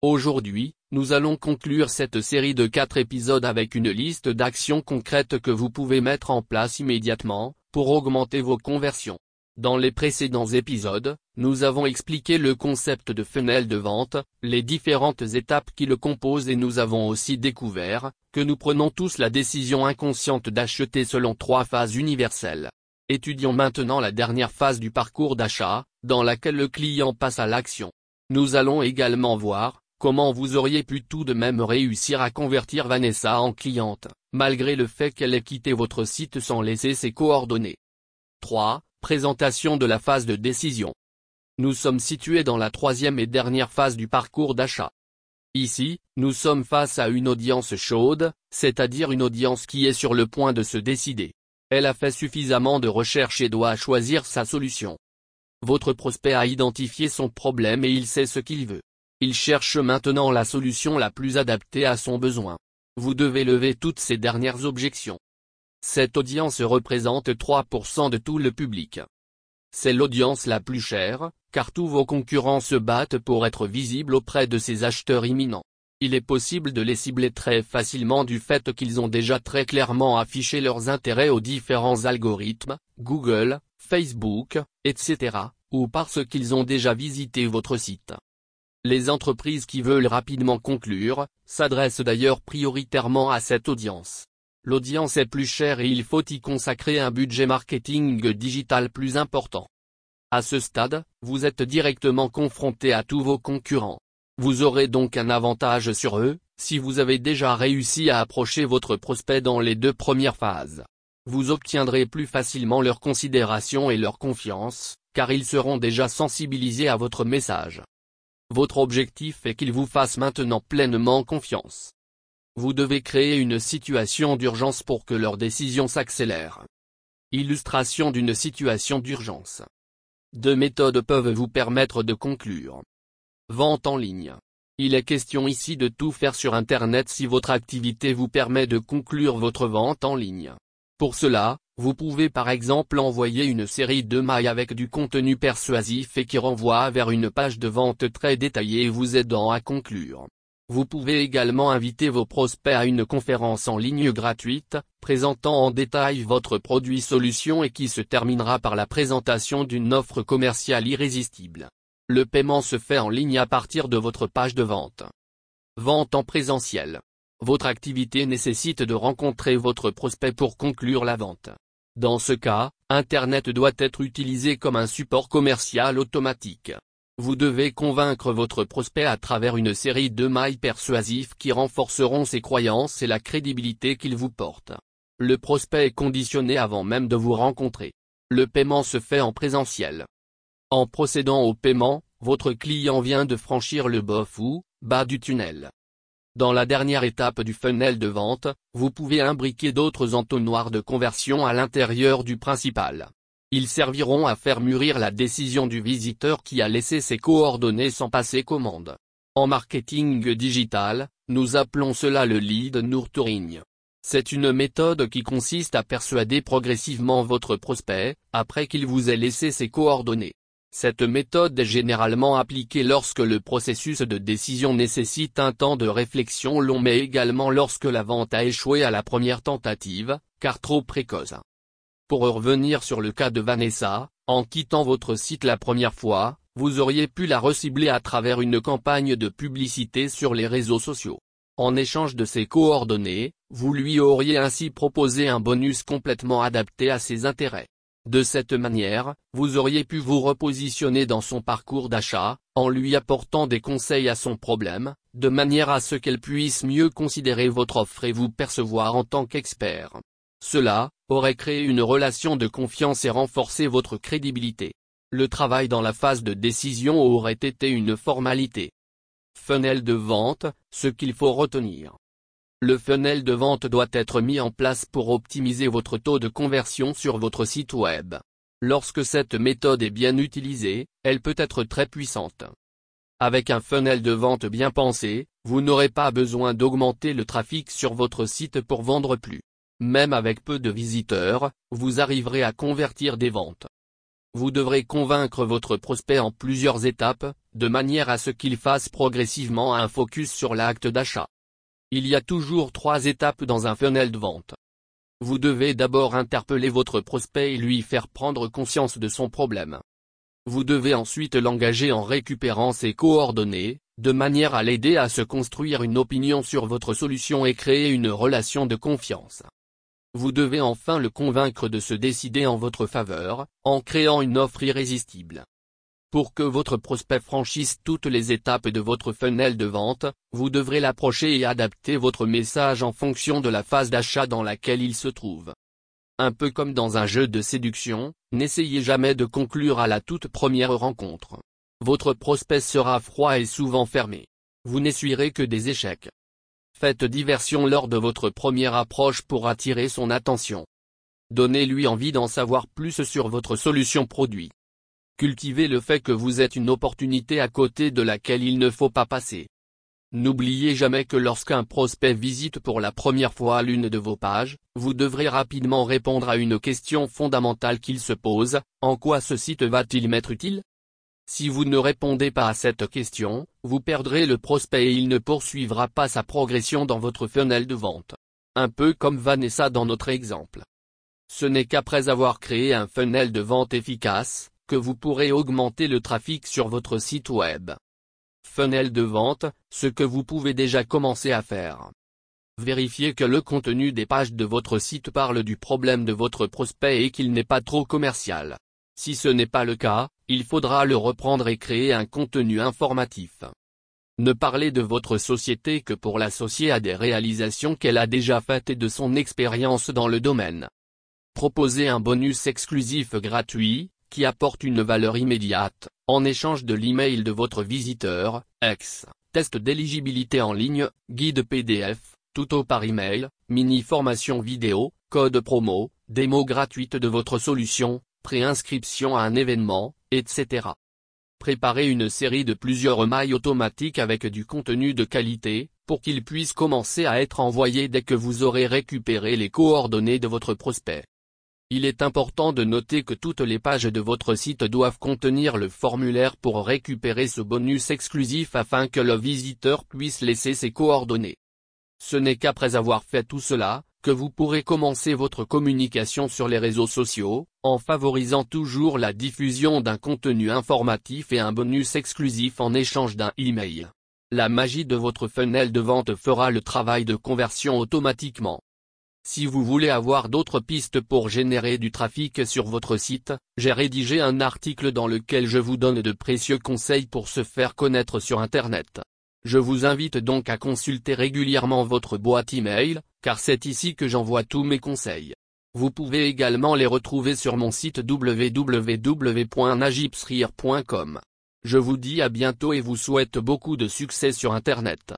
Aujourd'hui, nous allons conclure cette série de 4 épisodes avec une liste d'actions concrètes que vous pouvez mettre en place immédiatement, pour augmenter vos conversions. Dans les précédents épisodes, nous avons expliqué le concept de funnel de vente, les différentes étapes qui le composent et nous avons aussi découvert, que nous prenons tous la décision inconsciente d'acheter selon trois phases universelles. Étudions maintenant la dernière phase du parcours d'achat, dans laquelle le client passe à l'action. Nous allons également voir, comment vous auriez pu tout de même réussir à convertir Vanessa en cliente, malgré le fait qu'elle ait quitté votre site sans laisser ses coordonnées? 3. Présentation de la phase de décision. Nous sommes situés dans la troisième et dernière phase du parcours d'achat. Ici, nous sommes face à une audience chaude, c'est-à-dire une audience qui est sur le point de se décider. Elle a fait suffisamment de recherches et doit choisir sa solution. Votre prospect a identifié son problème et il sait ce qu'il veut. Il cherche maintenant la solution la plus adaptée à son besoin. Vous devez lever toutes ces dernières objections. Cette audience représente 3% de tout le public. C'est l'audience la plus chère, car tous vos concurrents se battent pour être visibles auprès de ces acheteurs imminents. Il est possible de les cibler très facilement du fait qu'ils ont déjà très clairement affiché leurs intérêts aux différents algorithmes, Google, Facebook, etc., ou parce qu'ils ont déjà visité votre site. Les entreprises qui veulent rapidement conclure, s'adressent d'ailleurs prioritairement à cette audience. L'audience est plus chère et il faut y consacrer un budget marketing digital plus important. À ce stade, vous êtes directement confronté à tous vos concurrents. Vous aurez donc un avantage sur eux, si vous avez déjà réussi à approcher votre prospect dans les deux premières phases. Vous obtiendrez plus facilement leur considération et leur confiance, car ils seront déjà sensibilisés à votre message. Votre objectif est qu'ils vous fassent maintenant pleinement confiance. Vous devez créer une situation d'urgence pour que leur décision s'accélère. Illustration d'une situation d'urgence. Deux méthodes peuvent vous permettre de conclure. Vente en ligne. Il est question ici de tout faire sur Internet si votre activité vous permet de conclure votre vente en ligne. Pour cela, vous pouvez par exemple envoyer une série de mails avec du contenu persuasif et qui renvoie vers une page de vente très détaillée vous aidant à conclure. Vous pouvez également inviter vos prospects à une conférence en ligne gratuite, présentant en détail votre produit solution et qui se terminera par la présentation d'une offre commerciale irrésistible. Le paiement se fait en ligne à partir de votre page de vente. Vente en présentiel. Votre activité nécessite de rencontrer votre prospect pour conclure la vente. Dans ce cas, Internet doit être utilisé comme un support commercial automatique. Vous devez convaincre votre prospect à travers une série de mails persuasifs qui renforceront ses croyances et la crédibilité qu'il vous porte. Le prospect est conditionné avant même de vous rencontrer. Le paiement se fait en présentiel. En procédant au paiement, votre client vient de franchir le bas ou bas du tunnel. Dans la dernière étape du funnel de vente, vous pouvez imbriquer d'autres entonnoirs de conversion à l'intérieur du principal. Ils serviront à faire mûrir la décision du visiteur qui a laissé ses coordonnées sans passer commande. En marketing digital, nous appelons cela le lead nurturing. C'est une méthode qui consiste à persuader progressivement votre prospect, après qu'il vous ait laissé ses coordonnées. Cette méthode est généralement appliquée lorsque le processus de décision nécessite un temps de réflexion long mais également lorsque la vente a échoué à la première tentative, car trop précoce. Pour revenir sur le cas de Vanessa, en quittant votre site la première fois, vous auriez pu la recibler à travers une campagne de publicité sur les réseaux sociaux. En échange de ses coordonnées, vous lui auriez ainsi proposé un bonus complètement adapté à ses intérêts. De cette manière, vous auriez pu vous repositionner dans son parcours d'achat, en lui apportant des conseils à son problème, de manière à ce qu'elle puisse mieux considérer votre offre et vous percevoir en tant qu'expert. Cela, aurait créé une relation de confiance et renforcé votre crédibilité. Le travail dans la phase de décision aurait été une formalité. Funnel de vente, ce qu'il faut retenir. Le funnel de vente doit être mis en place pour optimiser votre taux de conversion sur votre site web. Lorsque cette méthode est bien utilisée, elle peut être très puissante. Avec un funnel de vente bien pensé, vous n'aurez pas besoin d'augmenter le trafic sur votre site pour vendre plus. Même avec peu de visiteurs, vous arriverez à convertir des ventes. Vous devrez convaincre votre prospect en plusieurs étapes, de manière à ce qu'il fasse progressivement un focus sur l'acte d'achat. Il y a toujours trois étapes dans un funnel de vente. Vous devez d'abord interpeller votre prospect et lui faire prendre conscience de son problème. Vous devez ensuite l'engager en récupérant ses coordonnées, de manière à l'aider à se construire une opinion sur votre solution et créer une relation de confiance. Vous devez enfin le convaincre de se décider en votre faveur, en créant une offre irrésistible. Pour que votre prospect franchisse toutes les étapes de votre funnel de vente, vous devrez l'approcher et adapter votre message en fonction de la phase d'achat dans laquelle il se trouve. Un peu comme dans un jeu de séduction, n'essayez jamais de conclure à la toute première rencontre. Votre prospect sera froid et souvent fermé. Vous n'essuierez que des échecs. Faites diversion lors de votre première approche pour attirer son attention. Donnez-lui envie d'en savoir plus sur votre solution produit. Cultivez le fait que vous êtes une opportunité à côté de laquelle il ne faut pas passer. N'oubliez jamais que lorsqu'un prospect visite pour la première fois l'une de vos pages, vous devrez rapidement répondre à une question fondamentale qu'il se pose, en quoi ce site va-t-il m'être utile? Si vous ne répondez pas à cette question, vous perdrez le prospect et il ne poursuivra pas sa progression dans votre funnel de vente. Un peu comme Vanessa dans notre exemple. Ce n'est qu'après avoir créé un funnel de vente efficace, que vous pourrez augmenter le trafic sur votre site web. Funnel de vente, ce que vous pouvez déjà commencer à faire. Vérifiez que le contenu des pages de votre site parle du problème de votre prospect et qu'il n'est pas trop commercial. Si ce n'est pas le cas, il faudra le reprendre et créer un contenu informatif. Ne parlez de votre société que pour l'associer à des réalisations qu'elle a déjà faites et de son expérience dans le domaine. Proposez un bonus exclusif gratuit, qui apporte une valeur immédiate, en échange de l'email de votre visiteur, ex, test d'éligibilité en ligne, guide PDF, tuto par email, mini-formation vidéo, code promo, démo gratuite de votre solution, préinscription à un événement, etc. Préparez une série de plusieurs mails automatiques avec du contenu de qualité, pour qu'ils puissent commencer à être envoyés dès que vous aurez récupéré les coordonnées de votre prospect. Il est important de noter que toutes les pages de votre site doivent contenir le formulaire pour récupérer ce bonus exclusif afin que le visiteur puisse laisser ses coordonnées. Ce n'est qu'après avoir fait tout cela, que vous pourrez commencer votre communication sur les réseaux sociaux, en favorisant toujours la diffusion d'un contenu informatif et un bonus exclusif en échange d'un email. La magie de votre funnel de vente fera le travail de conversion automatiquement. Si vous voulez avoir d'autres pistes pour générer du trafic sur votre site, j'ai rédigé un article dans lequel je vous donne de précieux conseils pour se faire connaître sur Internet. Je vous invite donc à consulter régulièrement votre boîte email, car c'est ici que j'envoie tous mes conseils. Vous pouvez également les retrouver sur mon site www.najipsrire.com. Je vous dis à bientôt et vous souhaite beaucoup de succès sur Internet.